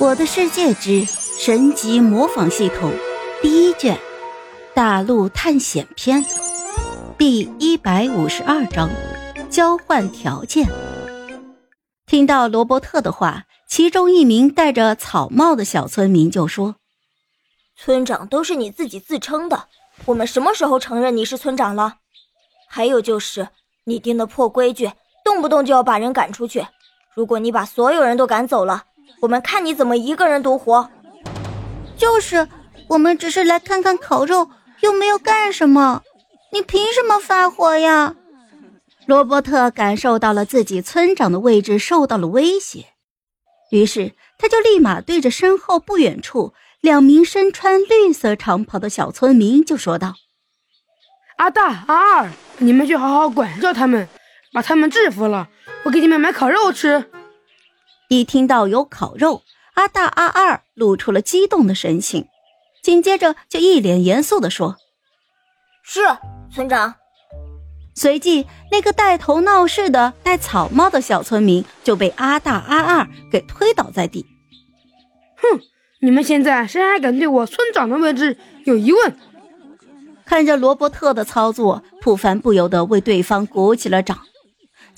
我的世界之神级模仿系统第一卷《大陆探险篇》第一百五十二章交换条件。听到罗伯特的话，其中一名戴着草帽的小村民就说：“村长都是你自己自称的，我们什么时候承认你是村长了？还有就是你定的破规矩，动不动就要把人赶出去。如果你把所有人都赶走了。”我们看你怎么一个人独活。就是，我们只是来看看烤肉，又没有干什么。你凭什么发火呀？罗伯特感受到了自己村长的位置受到了威胁，于是他就立马对着身后不远处两名身穿绿色长袍的小村民就说道：“阿大、阿二，你们去好好管教他们，把他们制服了，我给你们买烤肉吃。”一听到有烤肉，阿大、阿二露出了激动的神情，紧接着就一脸严肃地说：“是村长。”随即，那个带头闹事的戴草帽的小村民就被阿大、阿二给推倒在地。哼，你们现在谁还敢对我村长的位置有疑问？看着罗伯特的操作，普凡不由得为对方鼓起了掌。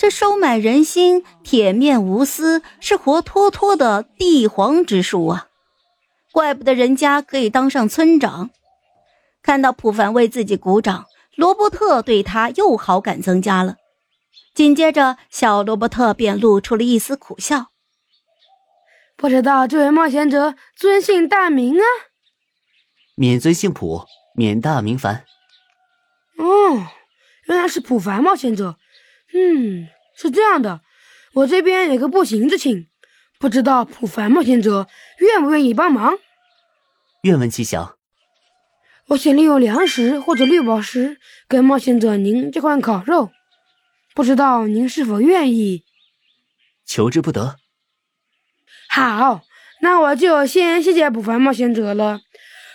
这收买人心、铁面无私，是活脱脱的帝皇之术啊！怪不得人家可以当上村长。看到普凡为自己鼓掌，罗伯特对他又好感增加了。紧接着，小罗伯特便露出了一丝苦笑：“不知道这位冒险者尊姓大名啊？”“免尊姓普，免大名凡。”“哦，原来是普凡冒险者。”嗯，是这样的，我这边有个不行之请，不知道普凡冒险者愿不愿意帮忙？愿闻其详。我想利用粮食或者绿宝石跟冒险者您交换烤肉，不知道您是否愿意？求之不得。好，那我就先谢谢普凡冒险者了。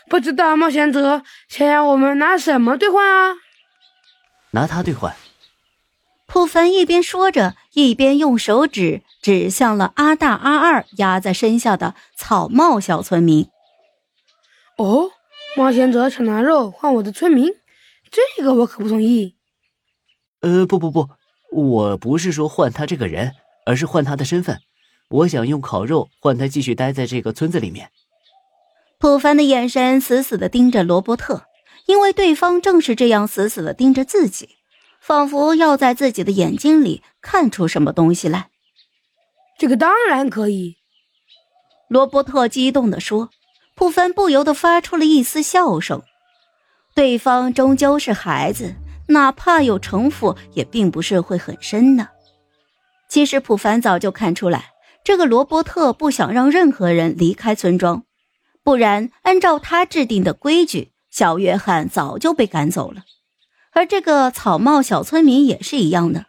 不知道冒险者想要我们拿什么兑换啊？拿它兑换。普凡一边说着，一边用手指指向了阿大、阿二压在身下的草帽小村民。哦，冒险者想拿肉换我的村民，这个我可不同意。呃，不不不，我不是说换他这个人，而是换他的身份。我想用烤肉换他继续待在这个村子里面。普凡的眼神死死的盯着罗伯特，因为对方正是这样死死的盯着自己。仿佛要在自己的眼睛里看出什么东西来。这个当然可以，罗伯特激动地说。普凡不由得发出了一丝笑声。对方终究是孩子，哪怕有城府，也并不是会很深的。其实普凡早就看出来，这个罗伯特不想让任何人离开村庄，不然按照他制定的规矩，小约翰早就被赶走了。而这个草帽小村民也是一样的，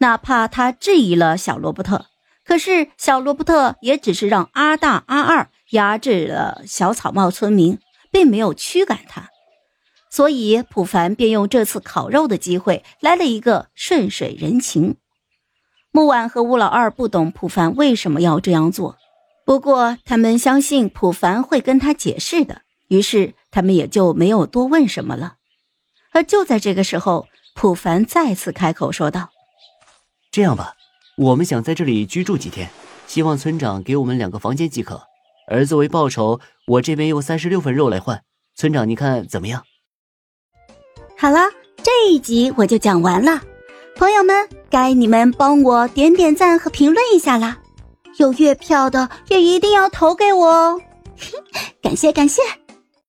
哪怕他质疑了小罗伯特，可是小罗伯特也只是让阿大、阿二压制了小草帽村民，并没有驱赶他。所以普凡便用这次烤肉的机会来了一个顺水人情。木婉和吴老二不懂普凡为什么要这样做，不过他们相信普凡会跟他解释的，于是他们也就没有多问什么了。而就在这个时候，普凡再次开口说道：“这样吧，我们想在这里居住几天，希望村长给我们两个房间即可。而作为报酬，我这边用三十六份肉来换。村长，你看怎么样？”好了，这一集我就讲完了，朋友们，该你们帮我点点赞和评论一下啦！有月票的也一定要投给我哦，感 谢感谢。